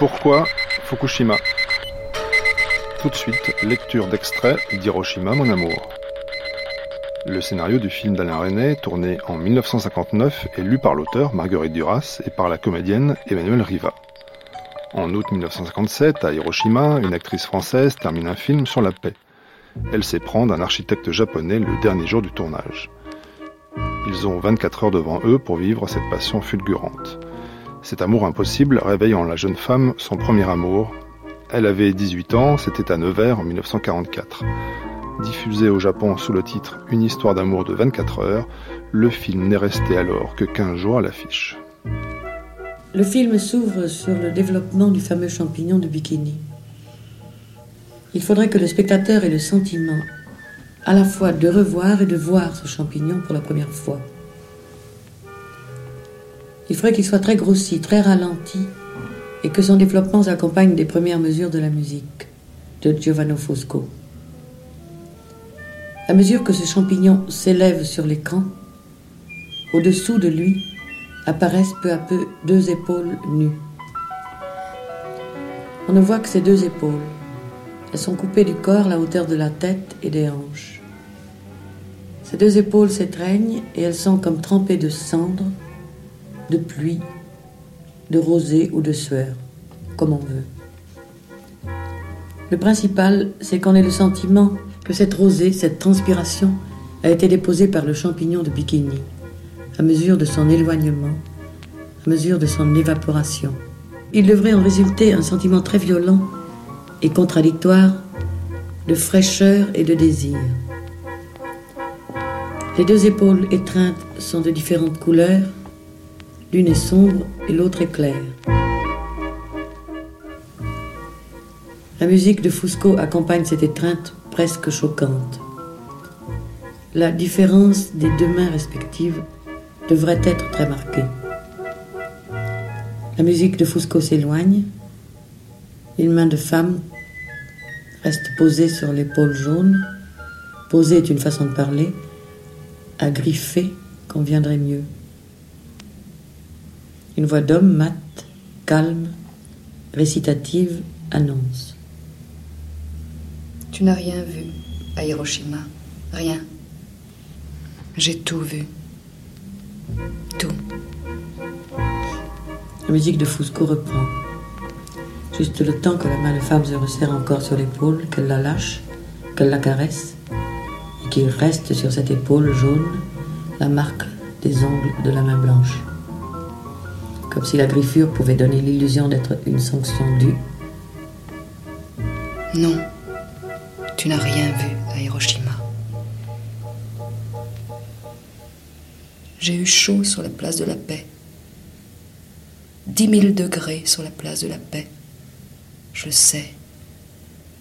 Pourquoi Fukushima? Tout de suite, lecture d'extrait d'Hiroshima, mon amour. Le scénario du film d'Alain Resnais, tourné en 1959, est lu par l'auteur Marguerite Duras et par la comédienne Emmanuelle Riva. En août 1957, à Hiroshima, une actrice française termine un film sur la paix. Elle s'éprend d'un architecte japonais le dernier jour du tournage. Ils ont 24 heures devant eux pour vivre cette passion fulgurante. Cet amour impossible réveille en la jeune femme son premier amour. Elle avait 18 ans, c'était à Nevers en 1944. Diffusé au Japon sous le titre Une histoire d'amour de 24 heures, le film n'est resté alors que 15 jours à l'affiche. Le film s'ouvre sur le développement du fameux champignon de bikini. Il faudrait que le spectateur ait le sentiment à la fois de revoir et de voir ce champignon pour la première fois. Il faudrait qu'il soit très grossi, très ralenti, et que son développement s'accompagne des premières mesures de la musique de Giovanni Fosco. À mesure que ce champignon s'élève sur l'écran, au-dessous de lui apparaissent peu à peu deux épaules nues. On ne voit que ces deux épaules. Elles sont coupées du corps à la hauteur de la tête et des hanches. Ces deux épaules s'étreignent et elles sont comme trempées de cendres, de pluie, de rosée ou de sueur, comme on veut. Le principal, c'est qu'on ait le sentiment que cette rosée, cette transpiration, a été déposée par le champignon de bikini, à mesure de son éloignement, à mesure de son évaporation. Il devrait en résulter un sentiment très violent et contradictoire de fraîcheur et de désir. Les deux épaules étreintes sont de différentes couleurs, l'une est sombre et l'autre est claire. La musique de Fusco accompagne cette étreinte presque choquante. La différence des deux mains respectives devrait être très marquée. La musique de Fusco s'éloigne. Une main de femme reste posée sur l'épaule jaune. Posée est une façon de parler. À conviendrait mieux. Une voix d'homme mate, calme, récitative annonce. Tu n'as rien vu à Hiroshima. Rien. J'ai tout vu. Tout. La musique de Fusco reprend. Juste le temps que la main de femme se resserre encore sur l'épaule, qu'elle la lâche, qu'elle la caresse, et qu'il reste sur cette épaule jaune la marque des ongles de la main blanche. Comme si la griffure pouvait donner l'illusion d'être une sanction due. Non, tu n'as rien vu à Hiroshima. J'ai eu chaud sur la place de la paix. Dix mille degrés sur la place de la paix. Je sais.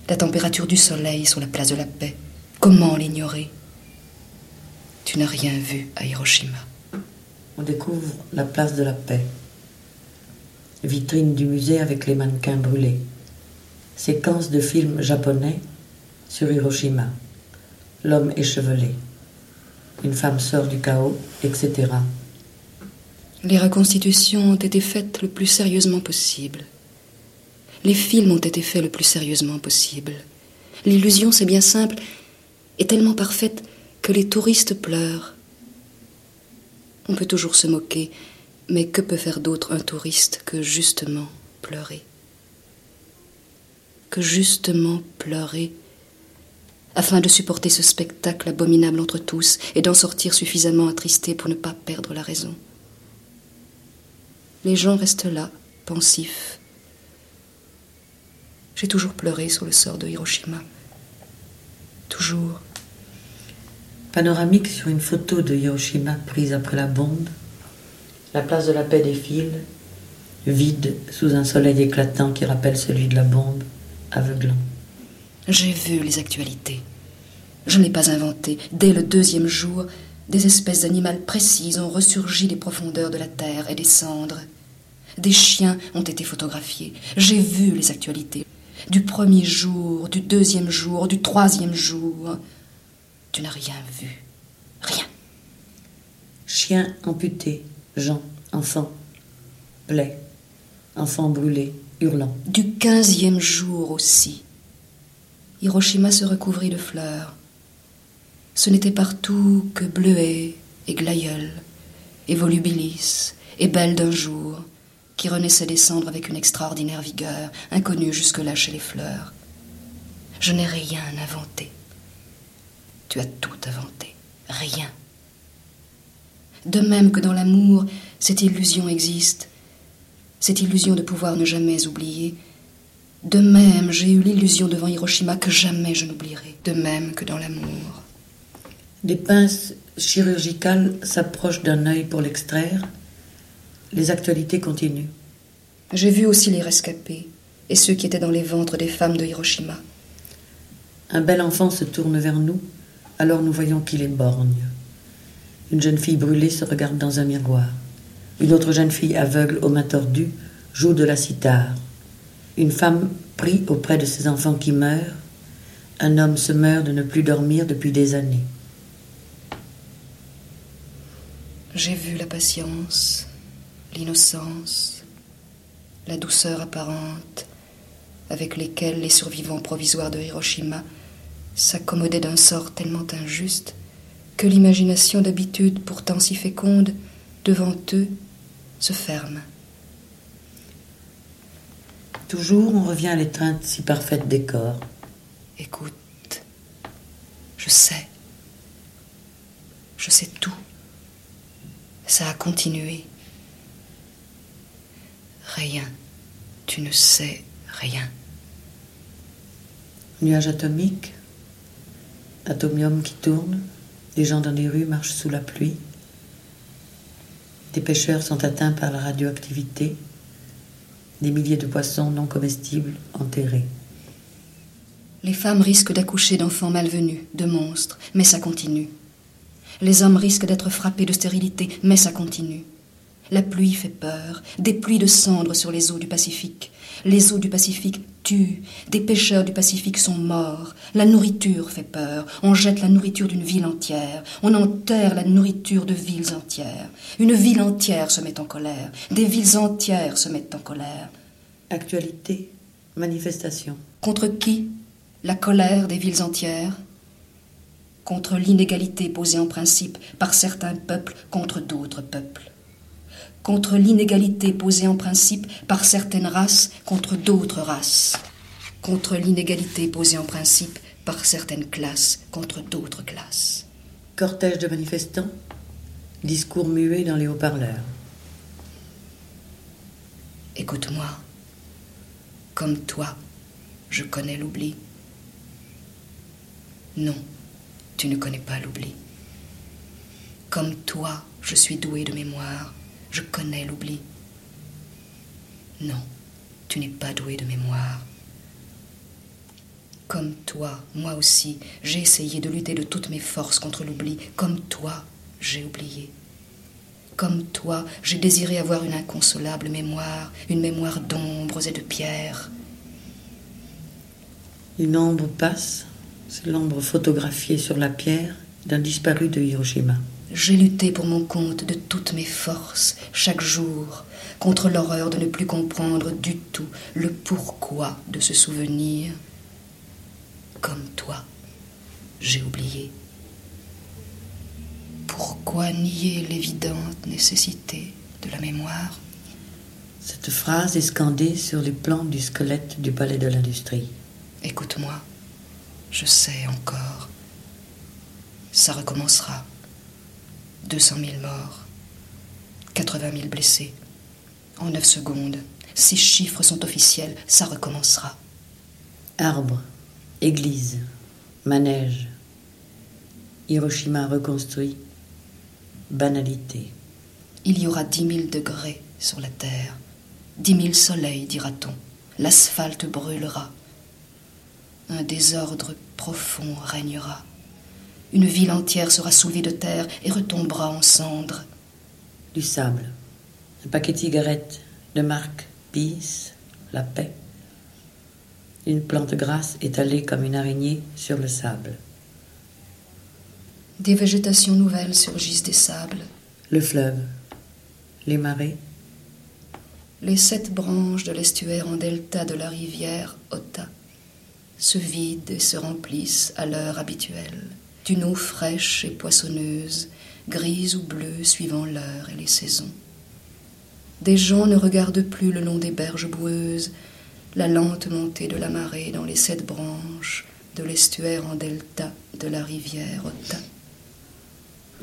La température du soleil sur la place de la paix. Comment l'ignorer? Tu n'as rien vu à Hiroshima. On découvre la place de la paix. Vitrine du musée avec les mannequins brûlés. Séquence de films japonais sur Hiroshima. L'homme échevelé. Une femme sort du chaos, etc. Les reconstitutions ont été faites le plus sérieusement possible. Les films ont été faits le plus sérieusement possible. L'illusion, c'est bien simple, est tellement parfaite que les touristes pleurent. On peut toujours se moquer, mais que peut faire d'autre un touriste que justement pleurer? Que justement pleurer? Afin de supporter ce spectacle abominable entre tous et d'en sortir suffisamment attristé pour ne pas perdre la raison. Les gens restent là, pensifs. J'ai toujours pleuré sur le sort de Hiroshima. Toujours. Panoramique sur une photo de Hiroshima prise après la bombe. La place de la paix défile, vide sous un soleil éclatant qui rappelle celui de la bombe, aveuglant. J'ai vu les actualités. Je n'ai pas inventé. Dès le deuxième jour, des espèces animales précises ont ressurgi des profondeurs de la terre et des cendres. Des chiens ont été photographiés. J'ai vu les actualités. Du premier jour, du deuxième jour, du troisième jour. Tu n'as rien vu. Rien. Chiens amputés, gens, enfants, plaies, enfants brûlés, hurlant. Du quinzième jour aussi. Hiroshima se recouvrit de fleurs. Ce n'était partout que bleuets et glaïeuls, et volubilis, et belles d'un jour, qui renaissaient des cendres avec une extraordinaire vigueur, inconnue jusque-là chez les fleurs. Je n'ai rien inventé. Tu as tout inventé. Rien. De même que dans l'amour, cette illusion existe, cette illusion de pouvoir ne jamais oublier. De même, j'ai eu l'illusion devant Hiroshima que jamais je n'oublierai. De même que dans l'amour. Des pinces chirurgicales s'approchent d'un œil pour l'extraire. Les actualités continuent. J'ai vu aussi les rescapés et ceux qui étaient dans les ventres des femmes de Hiroshima. Un bel enfant se tourne vers nous, alors nous voyons qu'il est borgne. Une jeune fille brûlée se regarde dans un miroir. Une autre jeune fille aveugle aux mains tordues joue de la cithare. Une femme prie auprès de ses enfants qui meurent. Un homme se meurt de ne plus dormir depuis des années. J'ai vu la patience, l'innocence, la douceur apparente avec lesquelles les survivants provisoires de Hiroshima s'accommodaient d'un sort tellement injuste que l'imagination d'habitude pourtant si féconde devant eux se ferme. Toujours on revient à l'étreinte si parfaite des corps. Écoute, je sais. Je sais tout. Ça a continué. Rien. Tu ne sais rien. Nuage atomique, atomium qui tourne, des gens dans les rues marchent sous la pluie. Des pêcheurs sont atteints par la radioactivité. Des milliers de poissons non comestibles enterrés. Les femmes risquent d'accoucher d'enfants malvenus, de monstres, mais ça continue. Les hommes risquent d'être frappés de stérilité, mais ça continue. La pluie fait peur, des pluies de cendres sur les eaux du Pacifique. Les eaux du Pacifique tuent, des pêcheurs du Pacifique sont morts. La nourriture fait peur, on jette la nourriture d'une ville entière, on enterre la nourriture de villes entières. Une ville entière se met en colère, des villes entières se mettent en colère. Actualité, manifestation. Contre qui La colère des villes entières? Contre l'inégalité posée en principe par certains peuples contre d'autres peuples contre l'inégalité posée en principe par certaines races contre d'autres races, contre l'inégalité posée en principe par certaines classes contre d'autres classes. Cortège de manifestants, discours muets dans les haut-parleurs. Écoute-moi, comme toi, je connais l'oubli. Non, tu ne connais pas l'oubli. Comme toi, je suis doué de mémoire. Je connais l'oubli. Non, tu n'es pas doué de mémoire. Comme toi, moi aussi, j'ai essayé de lutter de toutes mes forces contre l'oubli. Comme toi, j'ai oublié. Comme toi, j'ai désiré avoir une inconsolable mémoire, une mémoire d'ombres et de pierres. Une ombre passe, c'est l'ombre photographiée sur la pierre d'un disparu de Hiroshima. J'ai lutté pour mon compte de toutes mes forces, chaque jour, contre l'horreur de ne plus comprendre du tout le pourquoi de ce souvenir. Comme toi, j'ai oublié. Pourquoi nier l'évidente nécessité de la mémoire? Cette phrase est scandée sur les plans du squelette du palais de l'industrie. Écoute-moi, je sais encore. Ça recommencera. 200 000 morts, 80 000 blessés. En 9 secondes, ces chiffres sont officiels, ça recommencera. Arbres, églises, manège, Hiroshima reconstruit, banalité. Il y aura 10 000 degrés sur la terre, 10 000 soleils, dira-t-on. L'asphalte brûlera. Un désordre profond régnera. Une ville entière sera soulevée de terre et retombera en cendres. Du sable, un paquet de cigarettes de marque Peace, la paix. Une plante grasse étalée comme une araignée sur le sable. Des végétations nouvelles surgissent des sables. Le fleuve, les marées, les sept branches de l'estuaire en delta de la rivière Ota se vident et se remplissent à l'heure habituelle d'une eau fraîche et poissonneuse, grise ou bleue suivant l'heure et les saisons. Des gens ne regardent plus le long des berges boueuses la lente montée de la marée dans les sept branches de l'estuaire en delta de la rivière Ota.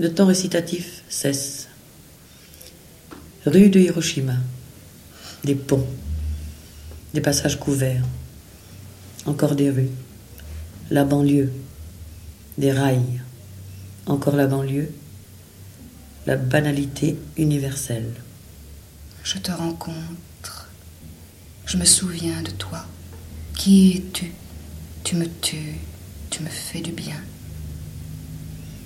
Le temps récitatif cesse. Rue de Hiroshima, des ponts, des passages couverts, encore des rues, la banlieue, des rails, encore la banlieue, la banalité universelle. Je te rencontre, je me souviens de toi. Qui es-tu? Tu me tues, tu me fais du bien.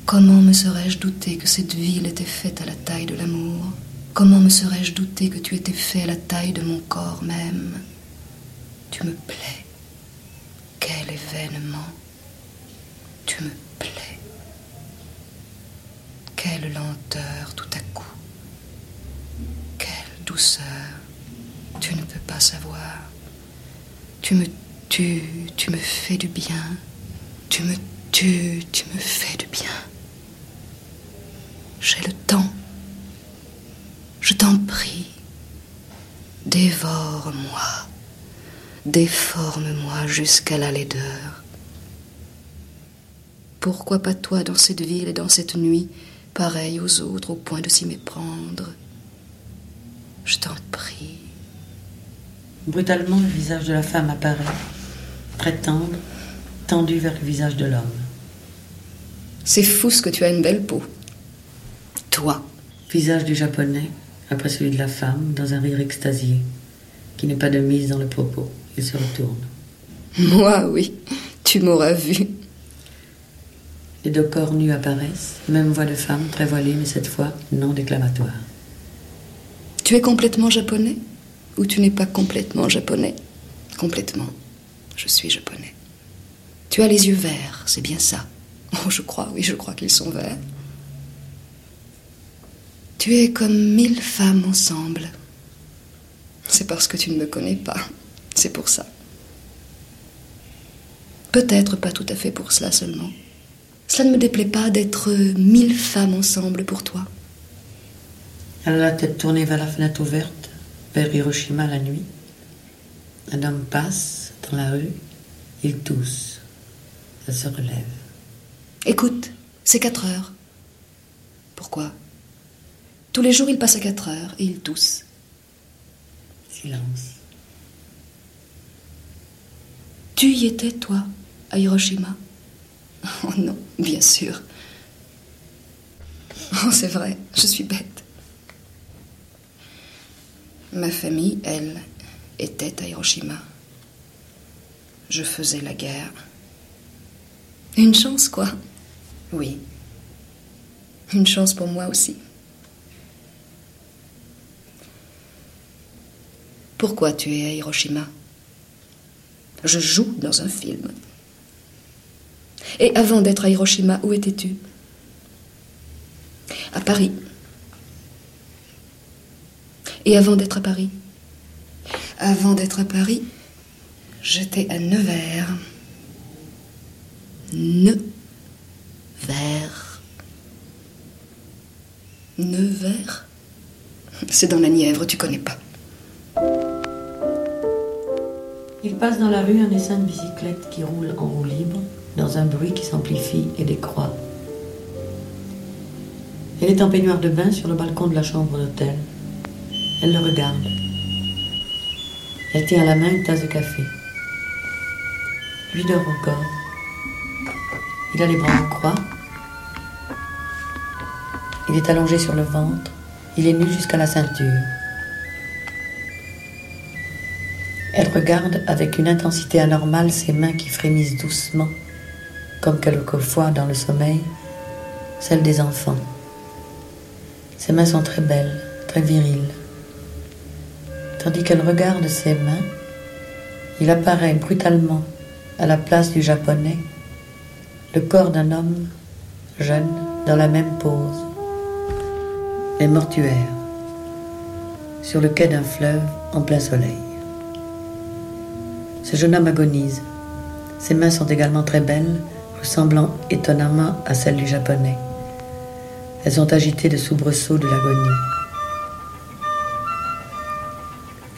Comment me serais-je douté que cette ville était faite à la taille de l'amour? Comment me serais-je douté que tu étais fait à la taille de mon corps même? Tu me plais. Quel événement Me plais. Quelle lenteur tout à coup. Quelle douceur. Tu ne peux pas savoir. Tu me tues, tu me fais du bien. Tu me tues, tu me fais du bien. J'ai le temps. Je t'en prie. Dévore-moi. Déforme-moi jusqu'à la laideur. Pourquoi pas toi dans cette ville et dans cette nuit, pareil aux autres au point de s'y méprendre? Je t'en prie. Brutalement, le visage de la femme apparaît, très tendre, tendu vers le visage de l'homme. C'est fou ce que tu as une belle peau. Toi. Visage du japonais, après celui de la femme, dans un rire extasié, qui n'est pas de mise dans le propos. Il se retourne. Moi, oui, tu m'auras vu. Les deux corps nus apparaissent, même voix de femme, très mais cette fois non déclamatoire. Tu es complètement japonais Ou tu n'es pas complètement japonais? Complètement. Je suis japonais. Tu as les yeux verts, c'est bien ça. Oh, je crois, oui, je crois qu'ils sont verts. Tu es comme mille femmes ensemble. C'est parce que tu ne me connais pas. C'est pour ça. Peut-être pas tout à fait pour cela seulement. Cela ne me déplaît pas d'être mille femmes ensemble pour toi. Elle a la tête tournée vers la fenêtre ouverte, vers Hiroshima la nuit. Un homme passe dans la rue, il tousse. Elle se relève. Écoute, c'est quatre heures. Pourquoi? Tous les jours, il passe à quatre heures et il tousse. Silence. Tu y étais, toi, à Hiroshima? Oh non, bien sûr. Oh, c'est vrai, je suis bête. Ma famille, elle, était à Hiroshima. Je faisais la guerre. Une chance, quoi. Oui. Une chance pour moi aussi. Pourquoi tu es à Hiroshima? Je joue dans un film. Et avant d'être à Hiroshima, où étais-tu? À Paris. Et avant d'être à Paris? Avant d'être à Paris, j'étais à Nevers. Nevers. Nevers? C'est dans la Nièvre, tu connais pas. Il passe dans la rue un essaim de bicyclette qui roule en roue libre, dans un bruit qui s'amplifie et décroît. Elle est en peignoir de bain sur le balcon de la chambre d'hôtel. Elle le regarde. Elle tient à la main une tasse de café. Lui dort encore. Il a les bras en croix. Il est allongé sur le ventre. Il est nu jusqu'à la ceinture. Elle regarde avec une intensité anormale ses mains qui frémissent doucement, comme quelquefois dans le sommeil, celles des enfants. Ses mains sont très belles, très viriles. Tandis qu'elle regarde ses mains, il apparaît brutalement à la place du japonais le corps d'un homme jeune dans la même pose, les mortuaires. sur le quai d'un fleuve en plein soleil. Ce jeune homme agonise. Ses mains sont également très belles, ressemblant étonnamment à celles du japonais. Elles sont agitées de soubresauts de l'agonie.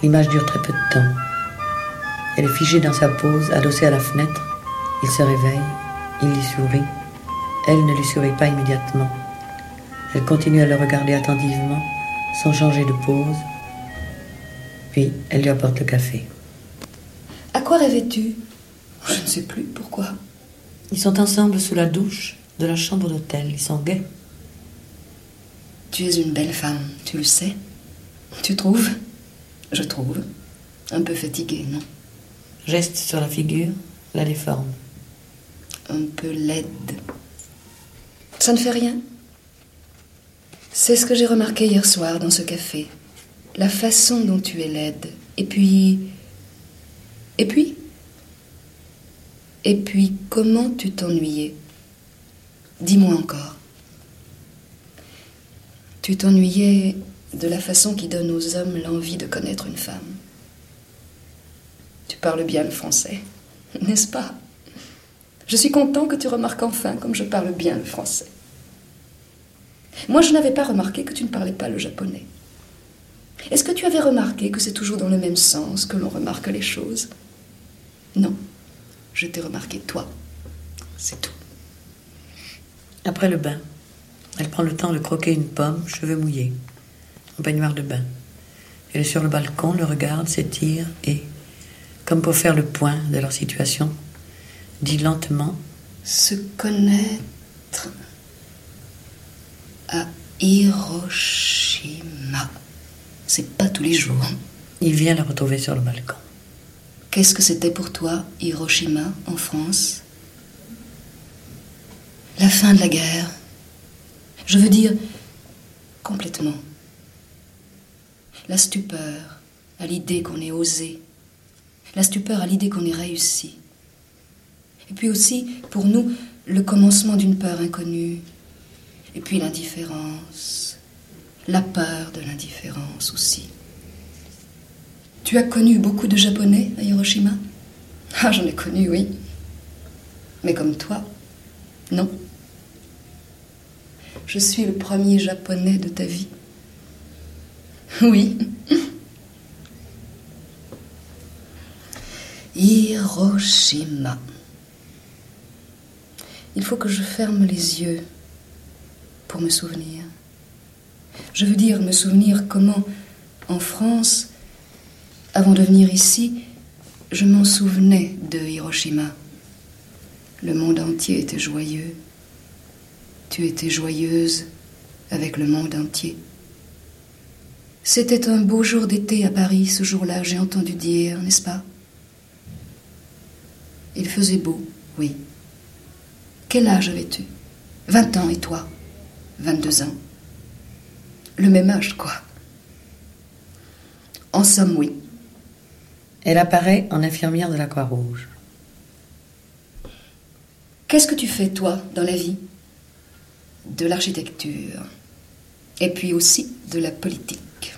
L'image dure très peu de temps. Elle est figée dans sa pose, adossée à la fenêtre. Il se réveille, il lui sourit. Elle ne lui sourit pas immédiatement. Elle continue à le regarder attentivement, sans changer de pose. Puis elle lui apporte le café. À quoi rêvais-tu? Je ne sais plus pourquoi. Ils sont ensemble sous la douche de la chambre d'hôtel. Ils sont gais. Tu es une belle femme, tu le sais. Tu trouves? Je trouve. Un peu fatiguée, non? Geste sur la figure, la déforme. Un peu laide. Ça ne fait rien. C'est ce que j'ai remarqué hier soir dans ce café. La façon dont tu es laide. Et puis... Et puis Et puis, comment tu t'ennuyais? Dis-moi encore. Tu t'ennuyais de la façon qui donne aux hommes l'envie de connaître une femme. Tu parles bien le français, n'est-ce pas? Je suis content que tu remarques enfin comme je parle bien le français. Moi, je n'avais pas remarqué que tu ne parlais pas le japonais. Est-ce que tu avais remarqué que c'est toujours dans le même sens que l'on remarque les choses? Non. Je t'ai remarqué toi. C'est tout. Après le bain, elle prend le temps de croquer une pomme, cheveux mouillés, en baignoire de bain. Elle est sur le balcon, le regarde, s'étire et, comme pour faire le point de leur situation, dit lentement Se connaître à Hiroshima. C'est pas tous les jours. Il vient la retrouver sur le balcon. Qu'est-ce que c'était pour toi, Hiroshima, en France? La fin de la guerre. Je veux dire, complètement. La stupeur à l'idée qu'on ait osé. La stupeur à l'idée qu'on ait réussi. Et puis aussi, pour nous, le commencement d'une peur inconnue. Et puis l'indifférence. La peur de l'indifférence aussi. Tu as connu beaucoup de Japonais à Hiroshima? Ah, j'en ai connu, oui. Mais comme toi, non. Je suis le premier Japonais de ta vie. Oui. Hiroshima. Il faut que je ferme les yeux pour me souvenir. Je veux dire me souvenir comment, en France, avant de venir ici, je m'en souvenais de Hiroshima. Le monde entier était joyeux. Tu étais joyeuse avec le monde entier. C'était un beau jour d'été à Paris ce jour-là, j'ai entendu dire, n'est-ce pas? Il faisait beau, oui. Quel âge avais-tu? Vingt ans et toi? Vingt-deux ans. Le même âge, quoi. En somme, oui. Elle apparaît en infirmière de la Croix-Rouge. Qu'est-ce que tu fais, toi, dans la vie? De l'architecture. Et puis aussi de la politique.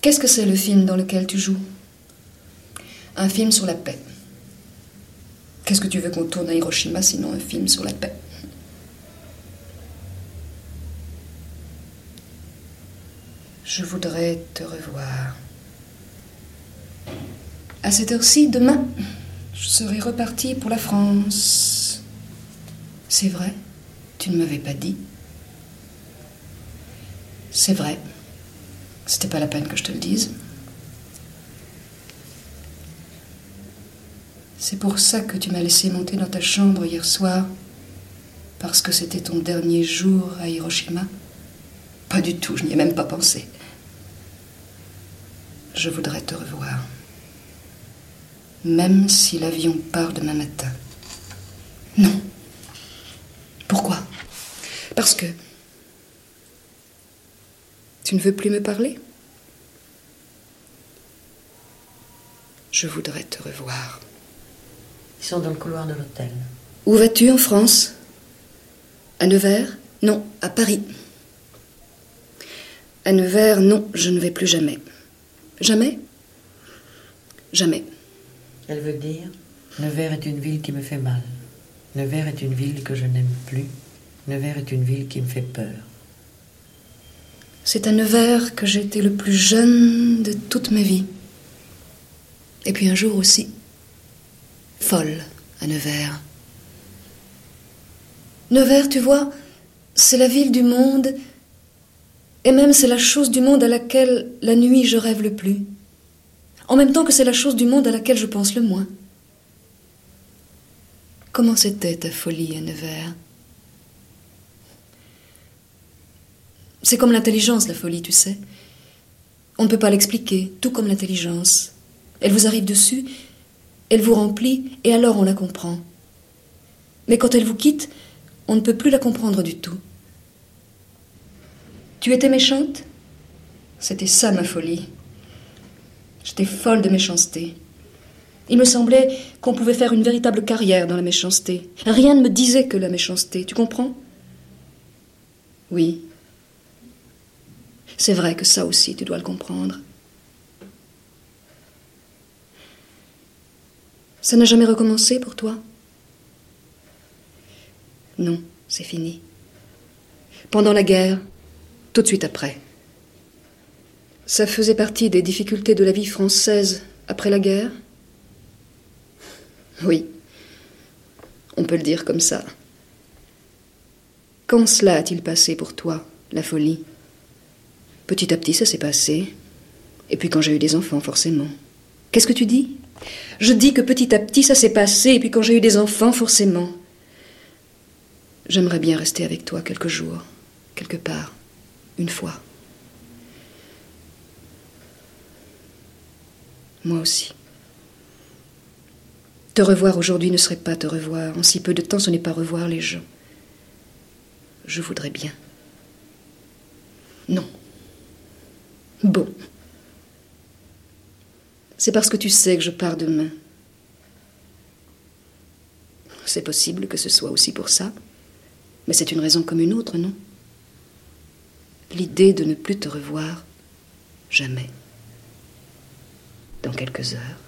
Qu'est-ce que c'est le film dans lequel tu joues? Un film sur la paix. Qu'est-ce que tu veux qu'on tourne à Hiroshima sinon un film sur la paix? Je voudrais te revoir. À cette heure-ci, demain, je serai repartie pour la France. C'est vrai, tu ne m'avais pas dit. C'est vrai. C'était pas la peine que je te le dise. C'est pour ça que tu m'as laissé monter dans ta chambre hier soir, parce que c'était ton dernier jour à Hiroshima. Pas du tout, je n'y ai même pas pensé. Je voudrais te revoir. Même si l'avion part demain matin. Non. Pourquoi? Parce que... Tu ne veux plus me parler? Je voudrais te revoir. Ils sont dans le couloir de l'hôtel. Où vas-tu en France? À Nevers? Non, à Paris. À Nevers, non, je ne vais plus jamais. Jamais? Jamais. Elle veut dire Nevers est une ville qui me fait mal. Nevers est une ville que je n'aime plus. Nevers est une ville qui me fait peur. C'est à Nevers que été le plus jeune de toute ma vie. Et puis un jour aussi, folle à Nevers. Nevers, tu vois, c'est la ville du monde, et même c'est la chose du monde à laquelle la nuit je rêve le plus, en même temps que c'est la chose du monde à laquelle je pense le moins. Comment c'était ta folie à Nevers C'est comme l'intelligence, la folie, tu sais. On ne peut pas l'expliquer, tout comme l'intelligence. Elle vous arrive dessus, elle vous remplit, et alors on la comprend. Mais quand elle vous quitte, on ne peut plus la comprendre du tout. Tu étais méchante? C'était ça ma folie. J'étais folle de méchanceté. Il me semblait qu'on pouvait faire une véritable carrière dans la méchanceté. Rien ne me disait que la méchanceté, tu comprends? Oui. C'est vrai que ça aussi, tu dois le comprendre. Ça n'a jamais recommencé pour toi? Non, c'est fini. Pendant la guerre, tout de suite après. Ça faisait partie des difficultés de la vie française après la guerre? Oui, on peut le dire comme ça. Quand cela a-t-il passé pour toi, la folie? Petit à petit, ça s'est passé. Et puis quand j'ai eu des enfants, forcément. Qu'est-ce que tu dis? Je dis que petit à petit, ça s'est passé, et puis quand j'ai eu des enfants, forcément. J'aimerais bien rester avec toi quelques jours, quelque part, une fois. Moi aussi. Te revoir aujourd'hui ne serait pas te revoir. En si peu de temps, ce n'est pas revoir les gens. Je voudrais bien. Non. Bon. C'est parce que tu sais que je pars demain. C'est possible que ce soit aussi pour ça. Mais c'est une raison comme une autre, non? L'idée de ne plus te revoir jamais. Dans quelques heures.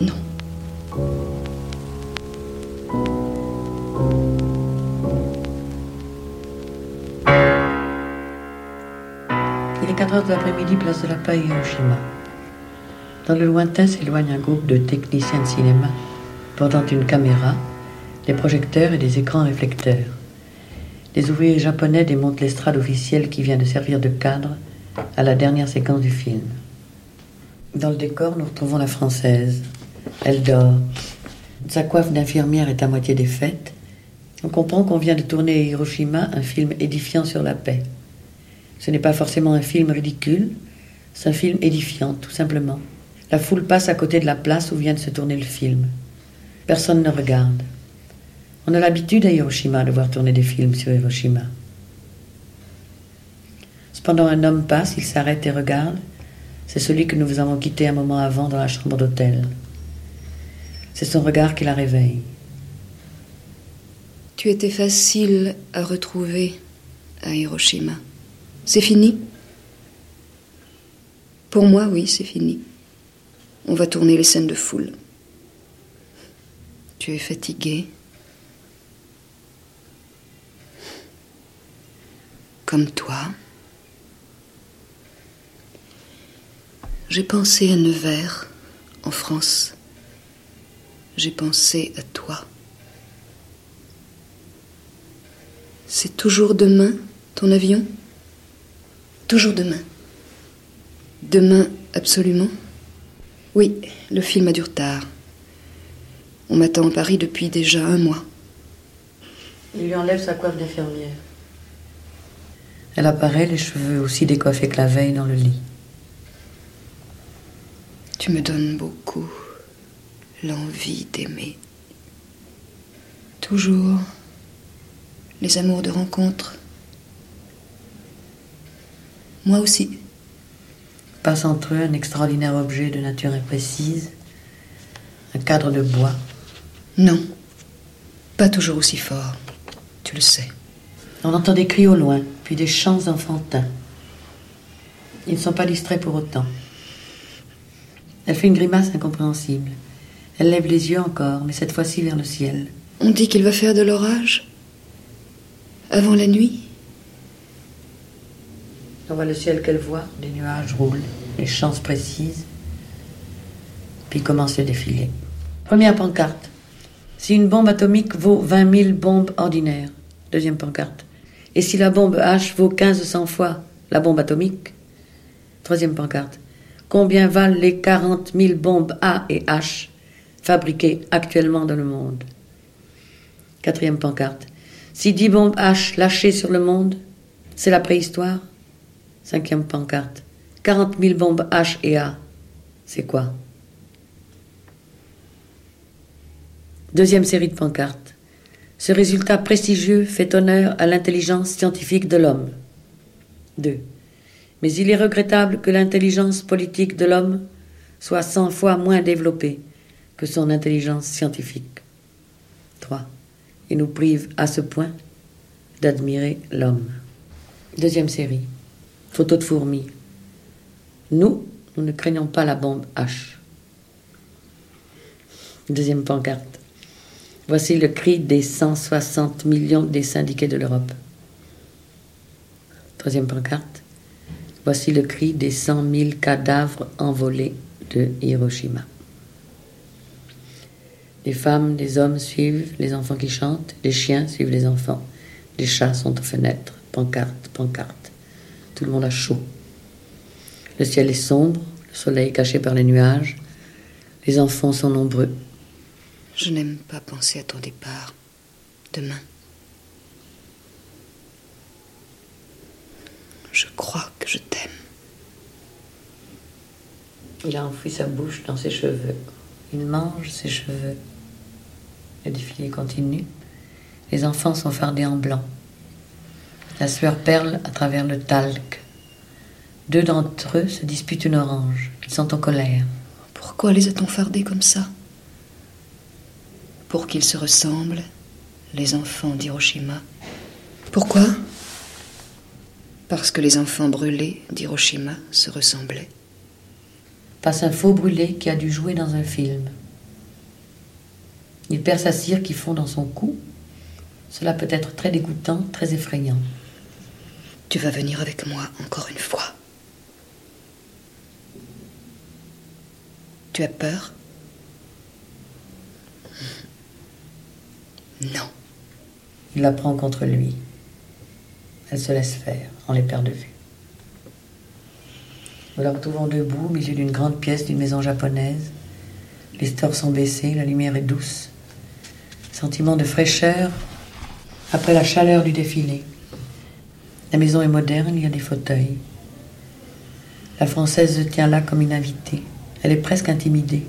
Non. Il est 4 heures de l'après-midi, place de la Paix, Hiroshima. Dans le lointain s'éloigne un groupe de techniciens de cinéma portant une caméra, des projecteurs et des écrans réflecteurs. Les ouvriers japonais démontent l'estrade officielle qui vient de servir de cadre à la dernière séquence du film. Dans le décor, nous retrouvons la française. Elle dort. Sa coiffe d'infirmière est à moitié défaite. On comprend qu'on vient de tourner à Hiroshima un film édifiant sur la paix. Ce n'est pas forcément un film ridicule, c'est un film édifiant, tout simplement. La foule passe à côté de la place où vient de se tourner le film. Personne ne regarde. On a l'habitude à Hiroshima de voir tourner des films sur Hiroshima. Cependant, un homme passe, il s'arrête et regarde. C'est celui que nous avons quitté un moment avant dans la chambre d'hôtel. C'est son regard qui la réveille. Tu étais facile à retrouver à Hiroshima. C'est fini? Pour moi, oui, c'est fini. On va tourner les scènes de foule. Tu es fatigué? Comme toi? J'ai pensé à Nevers, en France. J'ai pensé à toi. C'est toujours demain, ton avion? Toujours demain. Demain, absolument? Oui, le film a du retard. On m'attend à Paris depuis déjà un mois. Il lui enlève sa coiffe d'infirmière. Elle apparaît, les cheveux aussi décoiffés que la veille dans le lit. Tu me donnes beaucoup l'envie d'aimer. Toujours les amours de rencontre. Moi aussi. Passe entre eux un extraordinaire objet de nature imprécise, un cadre de bois. Non, pas toujours aussi fort, tu le sais. On entend des cris au loin, puis des chants enfantins. Ils ne sont pas distraits pour autant. Elle fait une grimace incompréhensible. Elle lève les yeux encore, mais cette fois-ci vers le ciel. On dit qu'il va faire de l'orage Avant la nuit On voit le ciel qu'elle voit, les nuages roulent, les chances précises. Puis commence le défilé. Première pancarte. Si une bombe atomique vaut 20 000 bombes ordinaires. Deuxième pancarte. Et si la bombe H vaut 1500 fois la bombe atomique Troisième pancarte. Combien valent les 40 000 bombes A et H fabriquées actuellement dans le monde? Quatrième pancarte. Si 10 bombes H lâchées sur le monde, c'est la préhistoire? Cinquième pancarte. 40 000 bombes H et A, c'est quoi? Deuxième série de pancartes. Ce résultat prestigieux fait honneur à l'intelligence scientifique de l'homme. 2. Mais il est regrettable que l'intelligence politique de l'homme soit cent fois moins développée que son intelligence scientifique. 3. Il nous prive à ce point d'admirer l'homme. Deuxième série. Photo de fourmis. Nous, nous ne craignons pas la bombe H. Deuxième pancarte. Voici le cri des 160 millions des syndiqués de l'Europe. Troisième pancarte. Voici le cri des 100 000 cadavres envolés de Hiroshima. Les femmes, les hommes suivent les enfants qui chantent, les chiens suivent les enfants, les chats sont aux fenêtres, pancarte, pancarte. Tout le monde a chaud. Le ciel est sombre, le soleil caché par les nuages, les enfants sont nombreux. Je n'aime pas penser à ton départ. Demain. Je crois que je t'aime. Il a enfoui sa bouche dans ses cheveux. Il mange ses cheveux. Le défilé continue. Les enfants sont fardés en blanc. La sueur perle à travers le talc. Deux d'entre eux se disputent une orange. Ils sont en colère. Pourquoi les a-t-on fardés comme ça? Pour qu'ils se ressemblent, les enfants d'Hiroshima. Pourquoi? Parce que les enfants brûlés d'Hiroshima se ressemblaient. Passe un faux brûlé qui a dû jouer dans un film. Il perd sa cire qui fond dans son cou. Cela peut être très dégoûtant, très effrayant. Tu vas venir avec moi encore une fois. Tu as peur? Non. Il la prend contre lui. Elle se laisse faire, on les perd de vue. Nous la retrouvons debout au milieu d'une grande pièce d'une maison japonaise. Les stores sont baissés, la lumière est douce. Sentiment de fraîcheur après la chaleur du défilé. La maison est moderne, il y a des fauteuils. La Française se tient là comme une invitée. Elle est presque intimidée.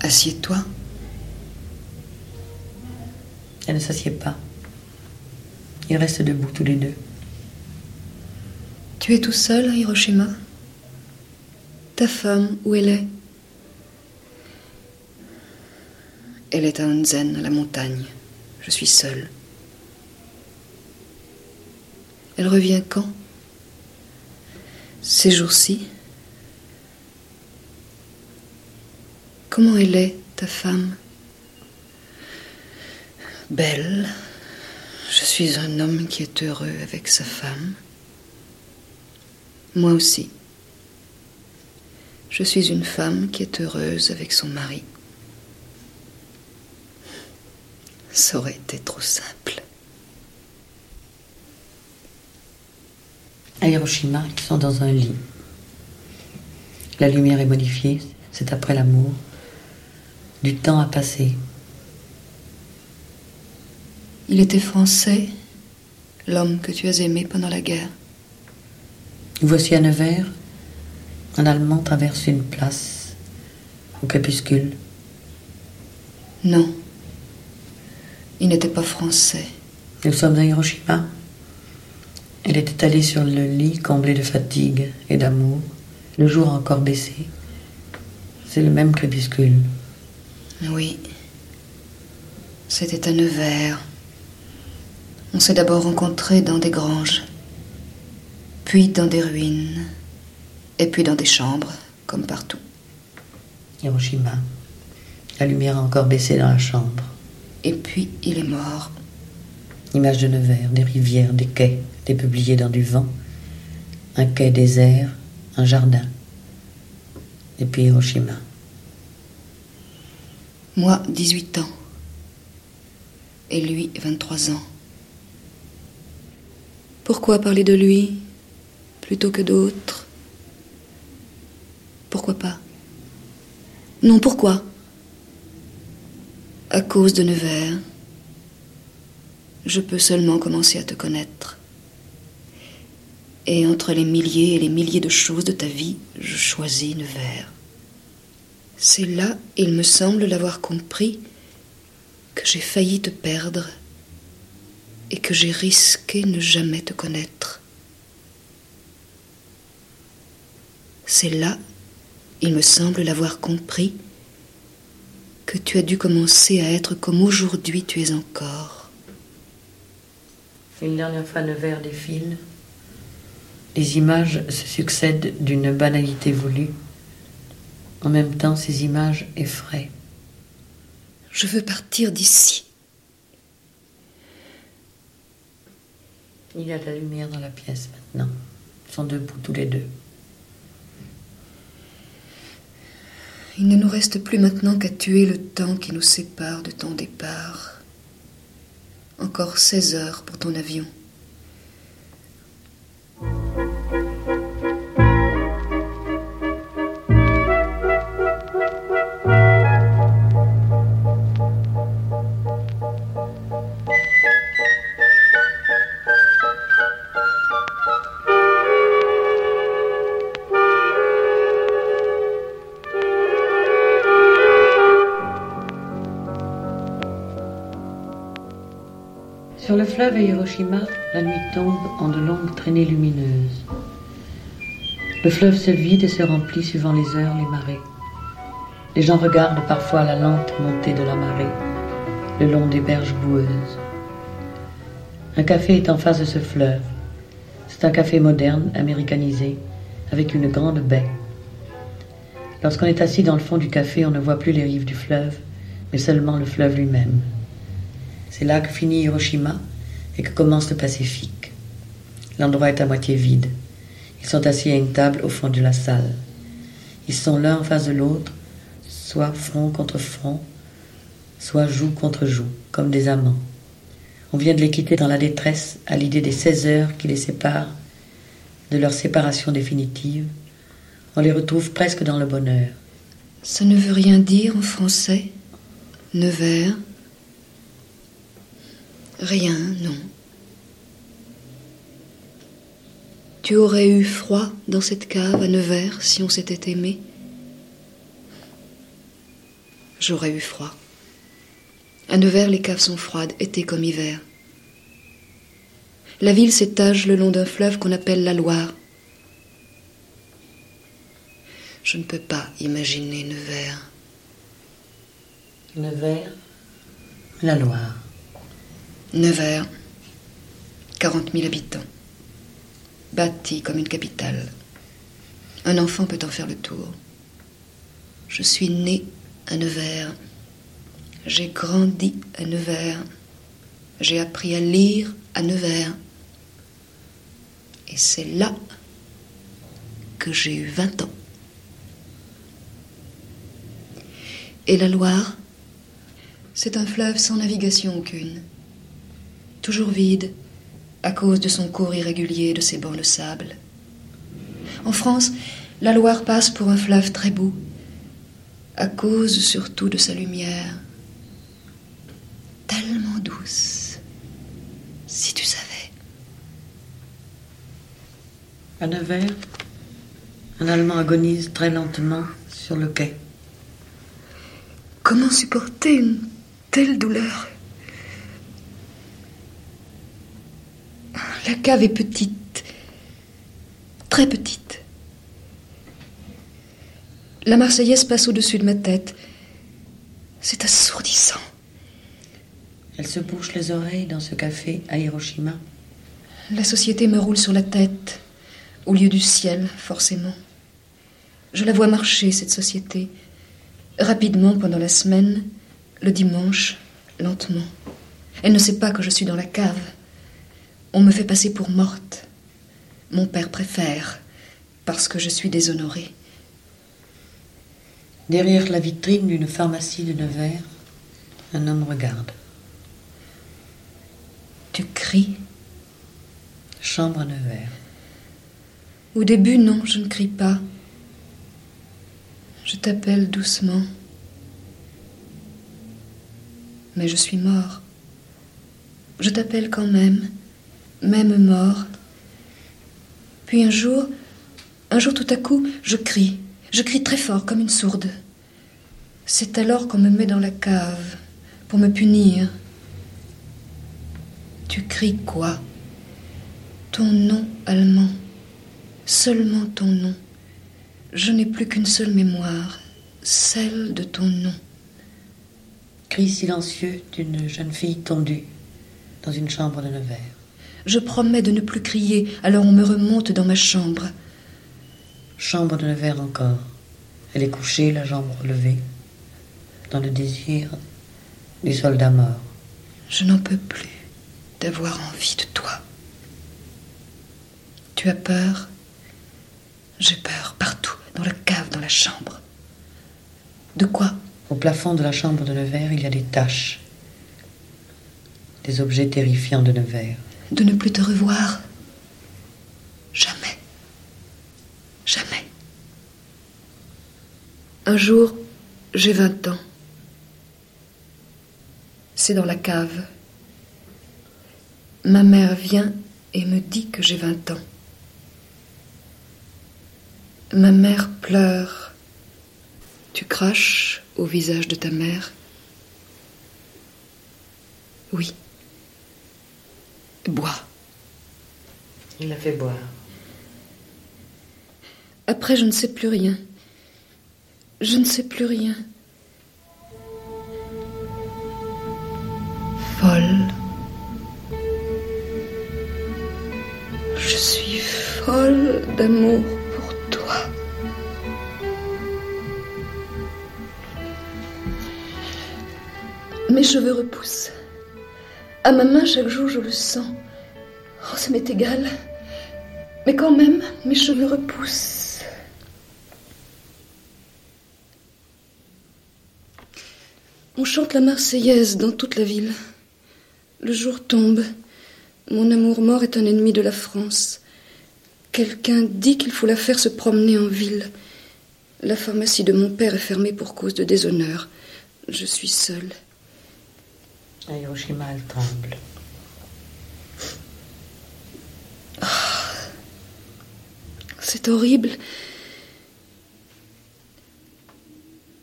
Assieds-toi. Elle ne s'assied pas. Ils restent debout tous les deux. Tu es tout seul à Hiroshima? Ta femme, où elle est? Elle est à Onzen, à la montagne. Je suis seule. Elle revient quand? Ces jours-ci? Comment elle est, ta femme? Belle. Je suis un homme qui est heureux avec sa femme. Moi aussi. Je suis une femme qui est heureuse avec son mari. Ça aurait été trop simple. À Hiroshima, ils sont dans un lit. La lumière est modifiée, c'est après l'amour. Du temps a passé. Il était français, l'homme que tu as aimé pendant la guerre. Voici à Nevers, un Allemand traverse une place au crépuscule. Non, il n'était pas français. Nous sommes à Hiroshima. Il était allé sur le lit comblé de fatigue et d'amour, le jour encore baissé. C'est le même crépuscule. Oui, c'était à Nevers. On s'est d'abord rencontrés dans des granges, puis dans des ruines, et puis dans des chambres, comme partout. Hiroshima. La lumière a encore baissé dans la chambre. Et puis il est mort. Image de Nevers, des rivières, des quais, des peupliers dans du vent, un quai désert, un jardin. Et puis Hiroshima. Moi, 18 ans. Et lui, 23 ans. Pourquoi parler de lui? Plutôt que d'autres Pourquoi pas? Non, pourquoi? À cause de Nevers. Je peux seulement commencer à te connaître. Et entre les milliers et les milliers de choses de ta vie, je choisis Nevers. C'est là, il me semble l'avoir compris, que j'ai failli te perdre et que j'ai risqué ne jamais te connaître. C'est là, il me semble l'avoir compris, que tu as dû commencer à être comme aujourd'hui tu es encore. Une dernière fois, Nevers défile. Les images se succèdent d'une banalité voulue. En même temps, ces images effraient. Je veux partir d'ici. Il y a de la lumière dans la pièce maintenant. Ils sont debout tous les deux. Il ne nous reste plus maintenant qu'à tuer le temps qui nous sépare de ton départ. Encore 16 heures pour ton avion. Fleuve à Hiroshima, la nuit tombe en de longues traînées lumineuses. Le fleuve se vide et se remplit suivant les heures, les marées. Les gens regardent parfois la lente montée de la marée, le long des berges boueuses. Un café est en face de ce fleuve. C'est un café moderne, américanisé, avec une grande baie. Lorsqu'on est assis dans le fond du café, on ne voit plus les rives du fleuve, mais seulement le fleuve lui-même. C'est là que finit Hiroshima et que commence le Pacifique. L'endroit est à moitié vide. Ils sont assis à une table au fond de la salle. Ils sont l'un en face de l'autre, soit front contre front, soit joue contre joue, comme des amants. On vient de les quitter dans la détresse à l'idée des 16 heures qui les séparent, de leur séparation définitive. On les retrouve presque dans le bonheur. Ça ne veut rien dire en français Nevers Rien, non. Tu aurais eu froid dans cette cave à Nevers si on s'était aimé? J'aurais eu froid. À Nevers, les caves sont froides, été comme hiver. La ville s'étage le long d'un fleuve qu'on appelle la Loire. Je ne peux pas imaginer Nevers. Nevers, la Loire. Nevers, 40 000 habitants. Bâti comme une capitale. Un enfant peut en faire le tour. Je suis né à Nevers. J'ai grandi à Nevers. J'ai appris à lire à Nevers. Et c'est là que j'ai eu 20 ans. Et la Loire, c'est un fleuve sans navigation aucune toujours vide à cause de son cours irrégulier de ses bancs de sable. En France, la Loire passe pour un fleuve très beau, à cause surtout de sa lumière, tellement douce, si tu savais. À Nevers, un Allemand agonise très lentement sur le quai. Comment supporter une telle douleur? La cave est petite, très petite. La Marseillaise passe au-dessus de ma tête. C'est assourdissant. Elle se bouche les oreilles dans ce café à Hiroshima. La société me roule sur la tête, au lieu du ciel, forcément. Je la vois marcher, cette société, rapidement pendant la semaine, le dimanche, lentement. Elle ne sait pas que je suis dans la cave. On me fait passer pour morte. Mon père préfère, parce que je suis déshonorée. Derrière la vitrine d'une pharmacie de Nevers, un homme regarde. Tu cries? Chambre Nevers. Au début, non, je ne crie pas. Je t'appelle doucement. Mais je suis mort. Je t'appelle quand même, même mort. Puis un jour, un jour tout à coup, je crie. Je crie très fort comme une sourde. C'est alors qu'on me met dans la cave pour me punir. Tu cries quoi? Ton nom allemand. Seulement ton nom. Je n'ai plus qu'une seule mémoire, celle de ton nom. Cri silencieux d'une jeune fille tondue dans une chambre de Nevers. Je promets de ne plus crier, alors on me remonte dans ma chambre. Chambre de Nevers encore. Elle est couchée, la jambe relevée, dans le désir du soldat mort. Je n'en peux plus d'avoir envie de toi. Tu as peur? J'ai peur partout, dans la cave, dans la chambre. De quoi? Au plafond de la chambre de Nevers, il y a des taches. Des objets terrifiants de Nevers. De ne plus te revoir Jamais. Jamais. Un jour, j'ai vingt ans. C'est dans la cave. Ma mère vient et me dit que j'ai vingt ans. Ma mère pleure. Tu craches au visage de ta mère Oui. Bois. Il la fait boire. Après, je ne sais plus rien. Je ne sais plus rien. Folle. Je suis folle d'amour pour toi. Mes cheveux repoussent. À ma main, chaque jour, je le sens. Oh, ça m'est égal. Mais quand même, mes cheveux repoussent. On chante la Marseillaise dans toute la ville. Le jour tombe. Mon amour mort est un ennemi de la France. Quelqu'un dit qu'il faut la faire se promener en ville. La pharmacie de mon père est fermée pour cause de déshonneur. Je suis seule. À elle tremble. C'est horrible.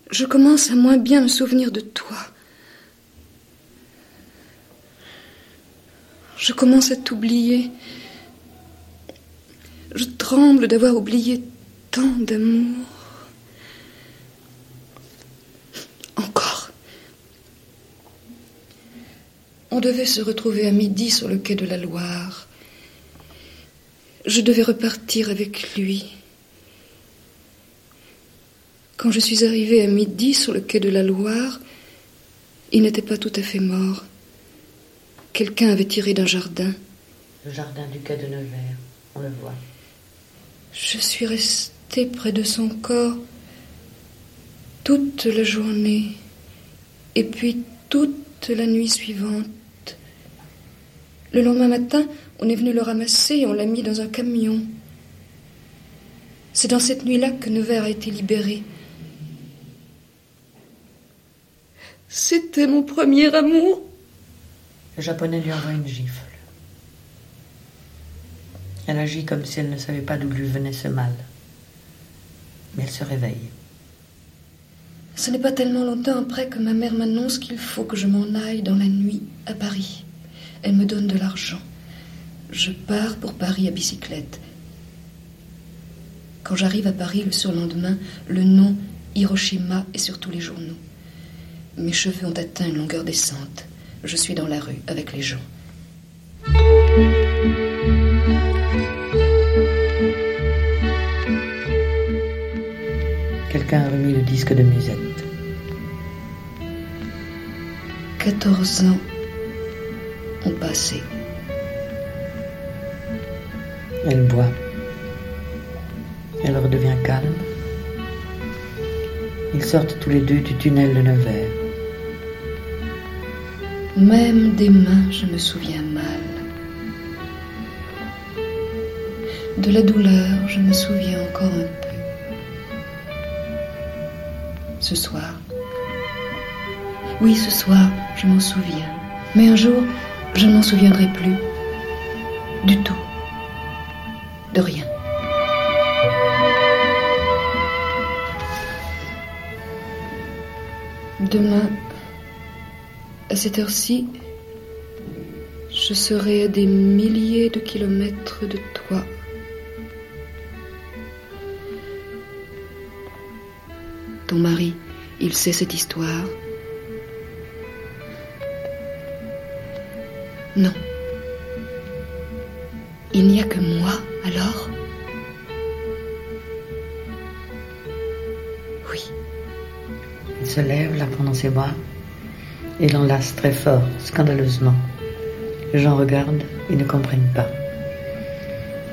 Je commence à moins bien me souvenir de toi. Je commence à t'oublier. Je tremble d'avoir oublié tant d'amour. Encore. On devait se retrouver à midi sur le quai de la Loire. Je devais repartir avec lui. Quand je suis arrivée à midi sur le quai de la Loire, il n'était pas tout à fait mort. Quelqu'un avait tiré d'un jardin. Le jardin du quai de Nevers, on le voit. Je suis restée près de son corps toute la journée et puis toute la nuit suivante. Le lendemain matin, on est venu le ramasser et on l'a mis dans un camion. C'est dans cette nuit-là que Nevers a été libéré. C'était mon premier amour. Le japonais lui envoie une gifle. Elle agit comme si elle ne savait pas d'où lui venait ce mal. Mais elle se réveille. Ce n'est pas tellement longtemps après que ma mère m'annonce qu'il faut que je m'en aille dans la nuit à Paris. Elle me donne de l'argent. Je pars pour Paris à bicyclette. Quand j'arrive à Paris le surlendemain, le nom Hiroshima est sur tous les journaux. Mes cheveux ont atteint une longueur décente. je suis dans la rue avec les gens. Quelqu'un a remis le disque de musette. 14 ans ont passé. Elle boit. Elle redevient calme. Ils sortent tous les deux du tunnel de Nevers. Même des mains, je me souviens mal. De la douleur, je me souviens encore un peu. Ce soir. Oui, ce soir, je m'en souviens. Mais un jour, je ne m'en souviendrai plus. Du tout. De rien. Demain, à cette heure-ci, je serai à des milliers de kilomètres de toi. Ton mari, il sait cette histoire Non. Il n'y a que moi, alors? Oui. Il se lève, la prend dans ses bras et l'enlace très fort, scandaleusement. Les gens regardent et ne comprennent pas.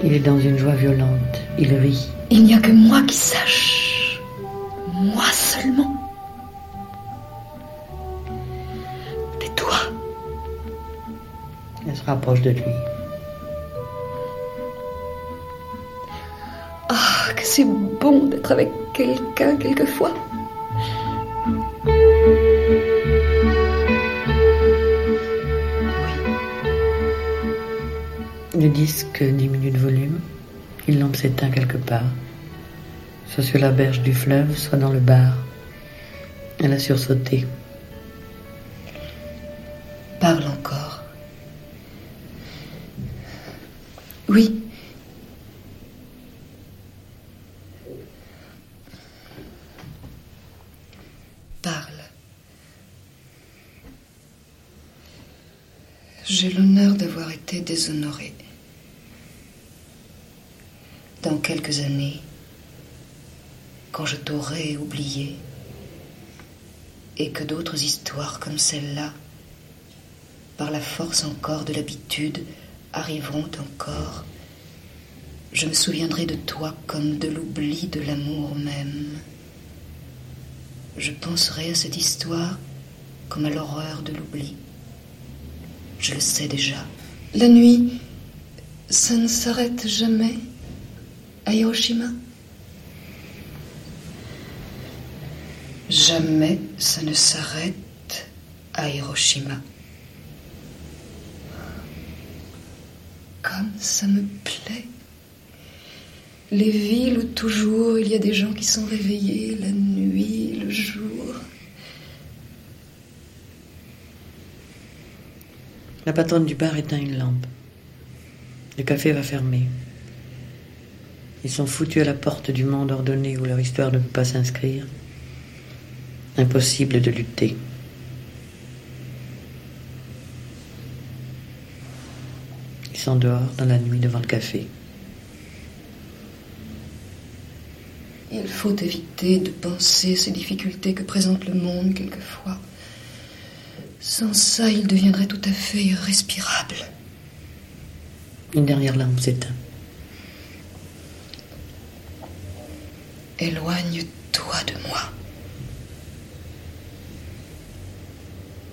Il est dans une joie violente. Il rit. Il n'y a que moi qui sache. De lui. Ah, que c'est bon d'être avec quelqu'un quelquefois. Le disque diminue de volume. Il lampe s'éteint quelque part. Soit sur la berge du fleuve, soit dans le bar. Elle a sursauté. J'ai l'honneur d'avoir été déshonorée. Dans quelques années, quand je t'aurai oublié, et que d'autres histoires comme celle-là, par la force encore de l'habitude, arriveront encore, je me souviendrai de toi comme de l'oubli de l'amour même. Je penserai à cette histoire comme à l'horreur de l'oubli. Je le sais déjà. La nuit, ça ne s'arrête jamais à Hiroshima? Jamais ça ne s'arrête à Hiroshima. Comme ça me plaît. Les villes où toujours il y a des gens qui sont réveillés la nuit, le jour. La patronne du bar éteint une lampe. Le café va fermer. Ils sont foutus à la porte du monde ordonné où leur histoire ne peut pas s'inscrire. Impossible de lutter. Ils sont dehors dans la nuit devant le café. Il faut éviter de penser ces difficultés que présente le monde quelquefois. Sans ça, il deviendrait tout à fait irrespirable. Une dernière lampe s'éteint. Éloigne-toi de moi.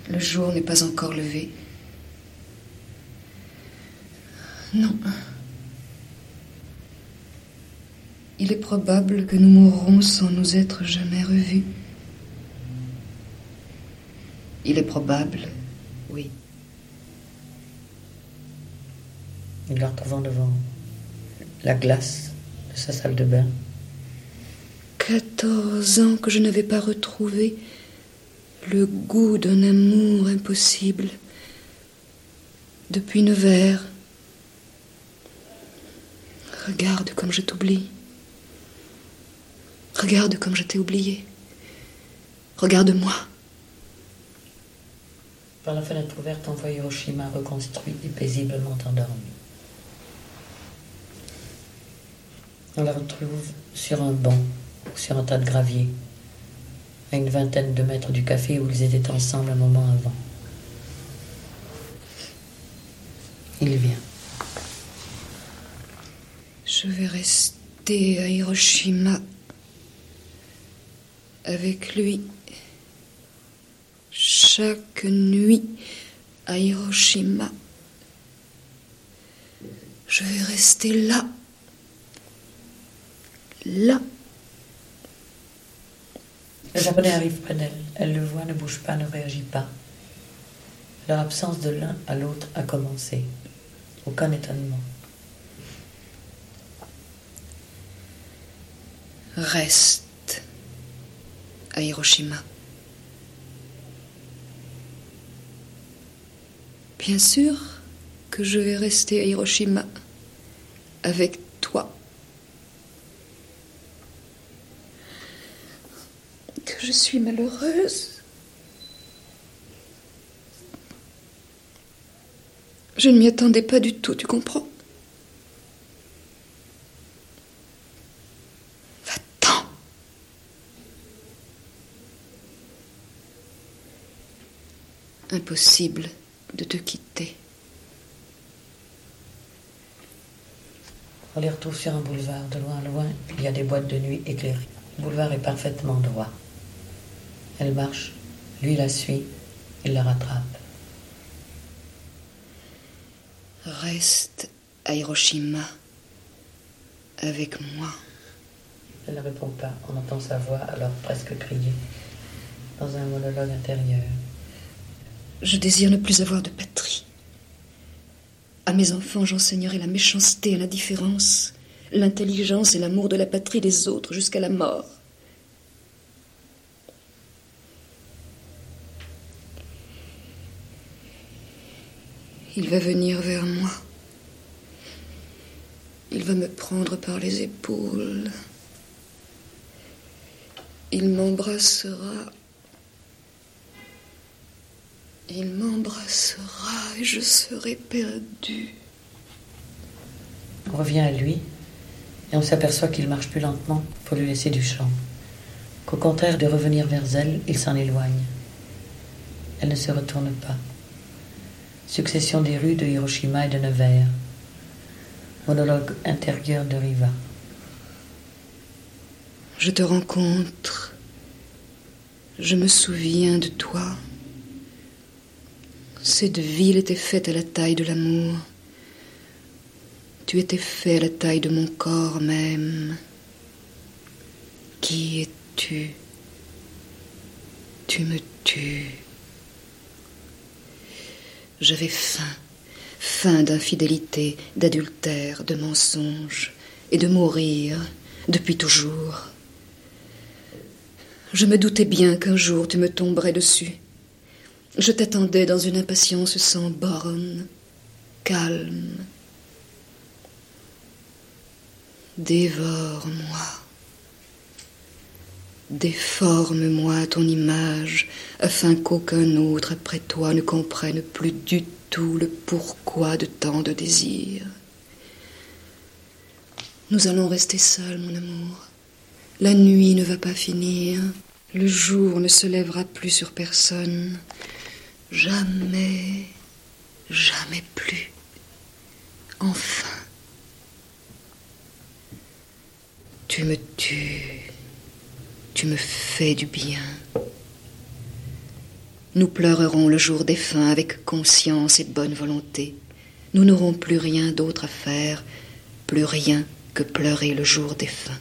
Le jour n'est pas encore levé. Non. Il est probable que nous mourrons sans nous être jamais revus. Il est probable, oui. La retrouvons devant la glace de sa salle de bain. Quatorze ans que je n'avais pas retrouvé le goût d'un amour impossible. Depuis Nevers. Regarde comme je t'oublie. Regarde comme je t'ai oublié. Regarde-moi. Par la fenêtre ouverte, on voit Hiroshima reconstruit et paisiblement endormi. On la retrouve sur un banc, sur un tas de gravier, à une vingtaine de mètres du café où ils étaient ensemble un moment avant. Il vient. Je vais rester à Hiroshima avec lui chaque nuit à Hiroshima. Je vais rester là. Là. Le japonais arrive près d'elle. Elle le voit, ne bouge pas, ne réagit pas. Leur absence de l'un à l'autre a commencé. Aucun étonnement. Reste à Hiroshima. Bien sûr que je vais rester à Hiroshima avec toi. Que je suis malheureuse. Je ne m'y attendais pas du tout, tu comprends? Va-t'en. Impossible de te quitter. On les retrouve sur un boulevard. De loin, loin, il y a des boîtes de nuit éclairées. Le boulevard est parfaitement droit. Elle marche. Lui la suit. Il la rattrape. Reste à Hiroshima avec moi. Elle ne répond pas. On entend sa voix alors presque crier dans un monologue intérieur. Je désire ne plus avoir de patrie. À mes enfants, j'enseignerai la méchanceté et l'indifférence, l'intelligence et l'amour de la patrie des autres jusqu'à la mort. Il va venir vers moi. Il va me prendre par les épaules. Il m'embrassera. Il m'embrassera et je serai perdue. On revient à lui et on s'aperçoit qu'il marche plus lentement pour lui laisser du champ. Qu'au contraire de revenir vers elle, il s'en éloigne. Elle ne se retourne pas. Succession des rues de Hiroshima et de Nevers. Monologue intérieur de Riva. Je te rencontre. Je me souviens de toi. Cette ville était faite à la taille de l'amour. Tu étais fait à la taille de mon corps même. Qui es-tu? Tu me tues. J'avais faim, faim d'infidélité, d'adultère, de mensonge et de mourir depuis toujours. Je me doutais bien qu'un jour tu me tomberais dessus. Je t'attendais dans une impatience sans borne, calme. Dévore-moi. Déforme-moi ton image, afin qu'aucun autre après toi ne comprenne plus du tout le pourquoi de tant de désirs. Nous allons rester seuls, mon amour. La nuit ne va pas finir. Le jour ne se lèvera plus sur personne. Jamais, jamais plus. Enfin. Tu me tues. Tu me fais du bien. Nous pleurerons le jour des fins avec conscience et bonne volonté. Nous n'aurons plus rien d'autre à faire, plus rien que pleurer le jour des fins.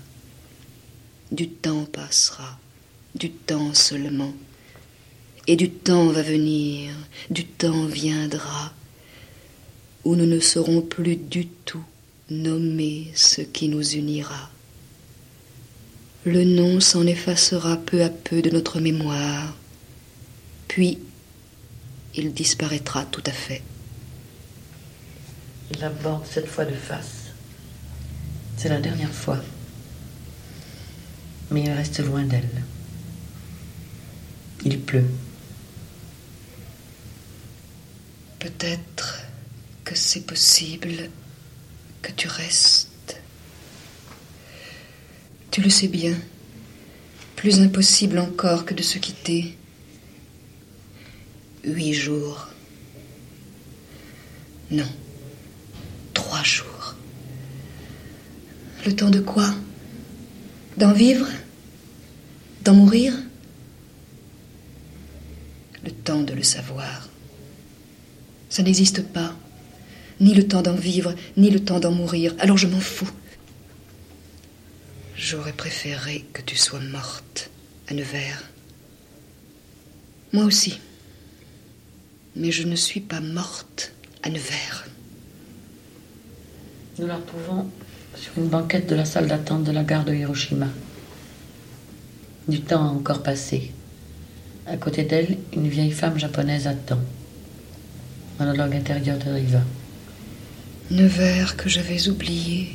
Du temps passera, du temps seulement. Et du temps va venir, du temps viendra, où nous ne saurons plus du tout nommer ce qui nous unira. Le nom s'en effacera peu à peu de notre mémoire, puis il disparaîtra tout à fait. Il l'aborde cette fois de face. C'est la dernière fois. Mais il reste loin d'elle. Il pleut. Peut-être que c'est possible que tu restes. Tu le sais bien, plus impossible encore que de se quitter. Huit jours. Non, trois jours. Le temps de quoi? D'en vivre? D'en mourir? Le temps de le savoir. Ça n'existe pas. Ni le temps d'en vivre, ni le temps d'en mourir. Alors je m'en fous. J'aurais préféré que tu sois morte à Nevers. Moi aussi. Mais je ne suis pas morte à Nevers. Nous la retrouvons sur une banquette de la salle d'attente de la gare de Hiroshima. Du temps a encore passé. À côté d'elle, une vieille femme japonaise attend. Monologue intérieur de Riva. Nevers que j'avais oublié.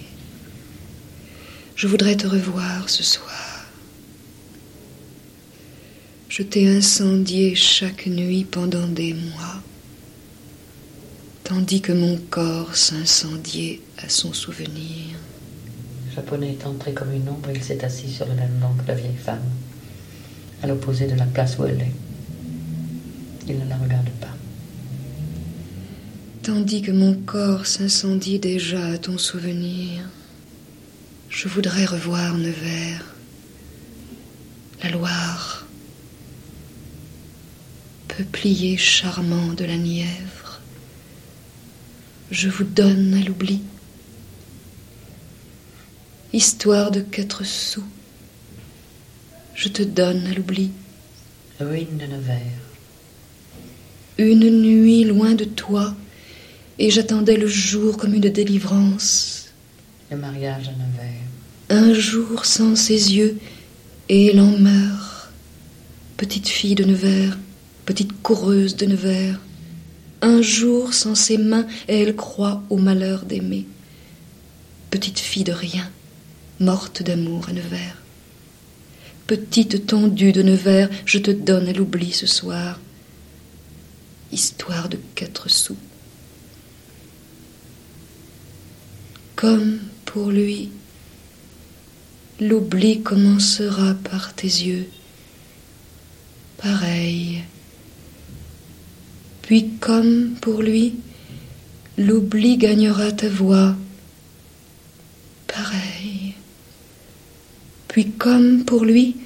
Je voudrais te revoir ce soir. Je t'ai incendié chaque nuit pendant des mois, tandis que mon corps s'incendiait à son souvenir. Le japonais est entré comme une ombre il s'est assis sur le même banc que la vieille femme, à l'opposé de la place où elle est. Il ne la regarde pas. Tandis que mon corps s'incendie déjà à ton souvenir, je voudrais revoir Nevers, la Loire, peuplier charmant de la Nièvre. Je vous donne à l'oubli. Histoire de quatre sous, je te donne à l'oubli. Ruine de Nevers. Une nuit loin de toi, et j'attendais le jour comme une délivrance. Le mariage à Nevers. Un jour sans ses yeux, et elle en meurt. Petite fille de Nevers, petite coureuse de Nevers. Un jour sans ses mains, et elle croit au malheur d'aimer. Petite fille de rien, morte d'amour à Nevers. Petite tondue de Nevers, je te donne à l'oubli ce soir. Histoire de quatre sous. Comme pour lui, l'oubli commencera par tes yeux. Pareil. Puis comme pour lui, l'oubli gagnera ta voix. Pareil. Puis comme pour lui,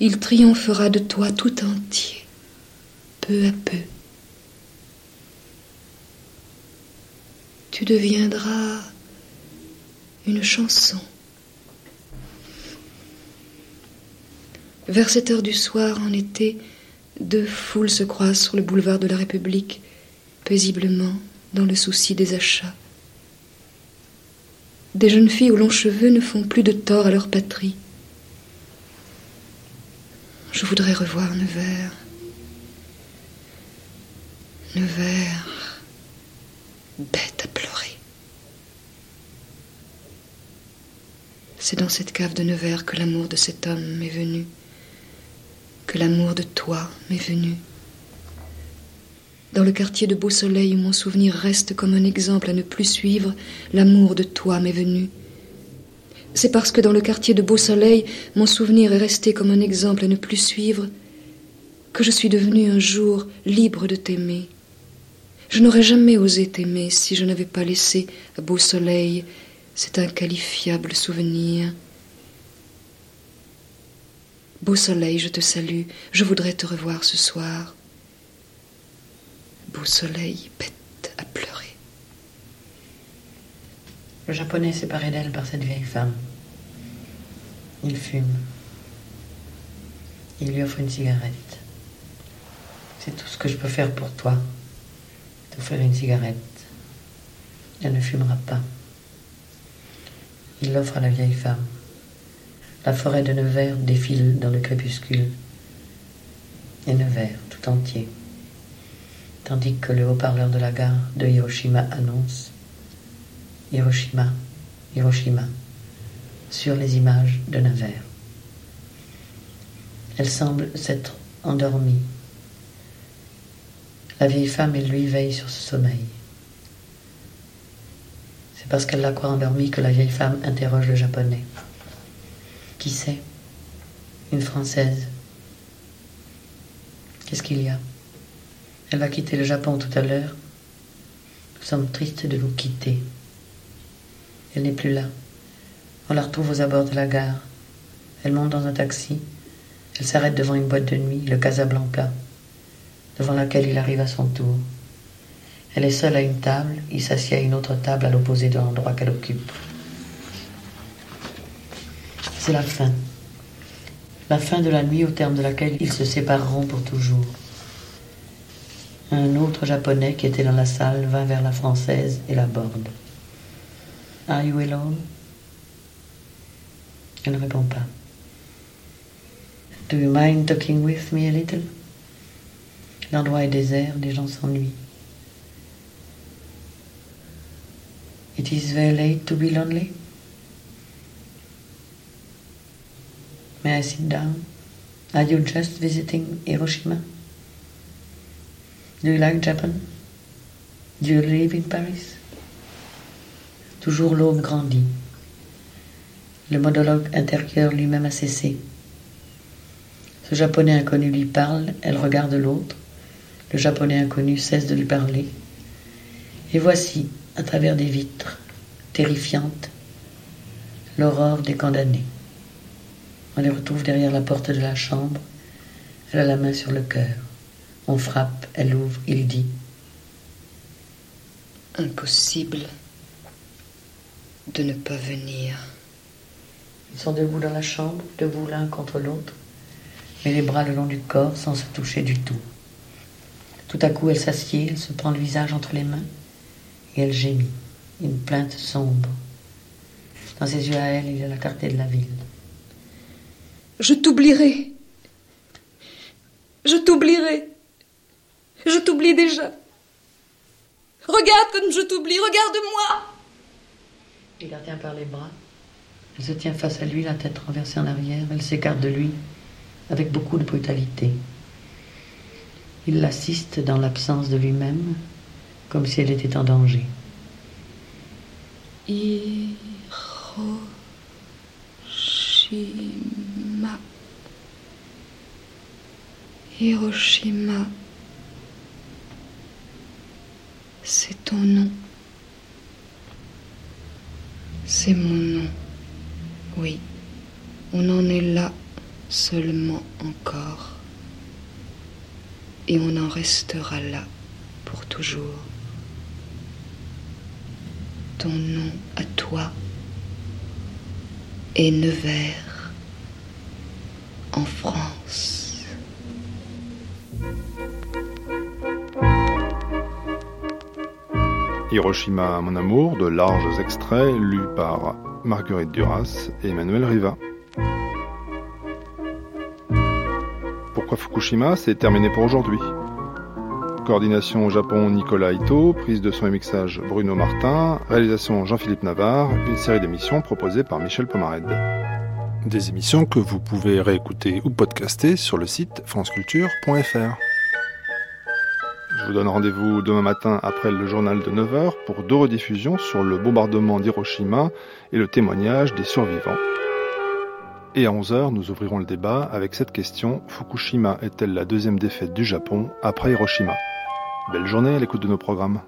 il triomphera de toi tout entier, peu à peu. Tu deviendras une chanson. Vers cette heure du soir, en été, deux foules se croisent sur le boulevard de la République, paisiblement, dans le souci des achats. Des jeunes filles aux longs cheveux ne font plus de tort à leur patrie. Je voudrais revoir Nevers. Nevers, bête à pleurer. C'est dans cette cave de Nevers que l'amour de cet homme m'est venu, que l'amour de toi m'est venu. Dans le quartier de Beau Soleil où mon souvenir reste comme un exemple à ne plus suivre, l'amour de toi m'est venu. C'est parce que dans le quartier de Beau Soleil, mon souvenir est resté comme un exemple à ne plus suivre, que je suis devenue un jour libre de t'aimer. Je n'aurais jamais osé t'aimer si je n'avais pas laissé à Beau Soleil cet inqualifiable souvenir. Beau Soleil, je te salue, je voudrais te revoir ce soir. Beau Soleil, bête à pleurer. Le japonais est séparé d'elle par cette vieille femme. Il fume. Il lui offre une cigarette. C'est tout ce que je peux faire pour toi. T'offrir une cigarette. Elle ne fumera pas. Il l'offre à la vieille femme. La forêt de Nevers défile dans le crépuscule. Et Nevers tout entier. Tandis que le haut-parleur de la gare de Hiroshima annonce Hiroshima, Hiroshima, sur les images de Nevers. Elle semble s'être endormie. La vieille femme et lui veillent sur ce sommeil. Parce qu'elle la croit endormie que la vieille femme interroge le japonais. Qui c'est? Une Française. Qu'est-ce qu'il y a? Elle va quitter le Japon tout à l'heure. Nous sommes tristes de vous quitter. Elle n'est plus là. On la retrouve aux abords de la gare. Elle monte dans un taxi. Elle s'arrête devant une boîte de nuit, le Casablanca, devant laquelle il arrive à son tour. Elle est seule à une table, il s'assied à une autre table à l'opposé de l'endroit qu'elle occupe. C'est la fin. La fin de la nuit au terme de laquelle ils se sépareront pour toujours. Un autre japonais qui était dans la salle vint vers la française et la borde. Are you alone? Elle ne répond pas. Do you mind talking with me a little? L'endroit est désert, les gens s'ennuient. It is very late to be lonely. May I sit down? Are you just visiting Hiroshima? Do you like Japan? Do you live in Paris? Toujours l'aube grandit. Le monologue intérieur lui-même a cessé. Ce japonais inconnu lui parle, elle regarde l'autre. Le japonais inconnu cesse de lui parler. Et voici, à travers des vitres, terrifiantes, l'aurore des condamnés. On les retrouve derrière la porte de la chambre. Elle a la main sur le cœur. On frappe, elle ouvre, il dit. Impossible de ne pas venir. Ils sont debout dans la chambre, debout l'un contre l'autre, mais les bras le long du corps sans se toucher du tout. Tout à coup, elle s'assied, elle se prend le visage entre les mains et elle gémit, une plainte sombre. Dans ses yeux à elle, il y a la clarté de la ville. Je t'oublierai. Je t'oublierai. Je t'oublie déjà. Regarde comme je t'oublie, regarde-moi. Il la tient par les bras. Elle se tient face à lui, la tête renversée en arrière. Elle s'écarte de lui avec beaucoup de brutalité. Il l'assiste dans l'absence de lui-même, comme si elle était en danger. Hiroshima. Hiroshima. C'est ton nom. C'est mon nom. Oui, on en est là seulement encore. Et on en restera là pour toujours. Ton nom à toi est Nevers en France. Hiroshima, mon amour, de larges extraits lus par Marguerite Duras et Emmanuel Riva. Pourquoi Fukushima C'est terminé pour aujourd'hui? Coordination au Japon Nicolas Ito, prise de son et mixage Bruno Martin, réalisation Jean-Philippe Navarre, une série d'émissions proposées par Michel Pomared. Des émissions que vous pouvez réécouter ou podcaster sur le site franceculture.fr. Je vous donne rendez-vous demain matin après le journal de 9h pour deux rediffusions sur le bombardement d'Hiroshima et le témoignage des survivants. Et à 11h, nous ouvrirons le débat avec cette question Fukushima est-elle la deuxième défaite du Japon après Hiroshima? Belle journée à l'écoute de nos programmes.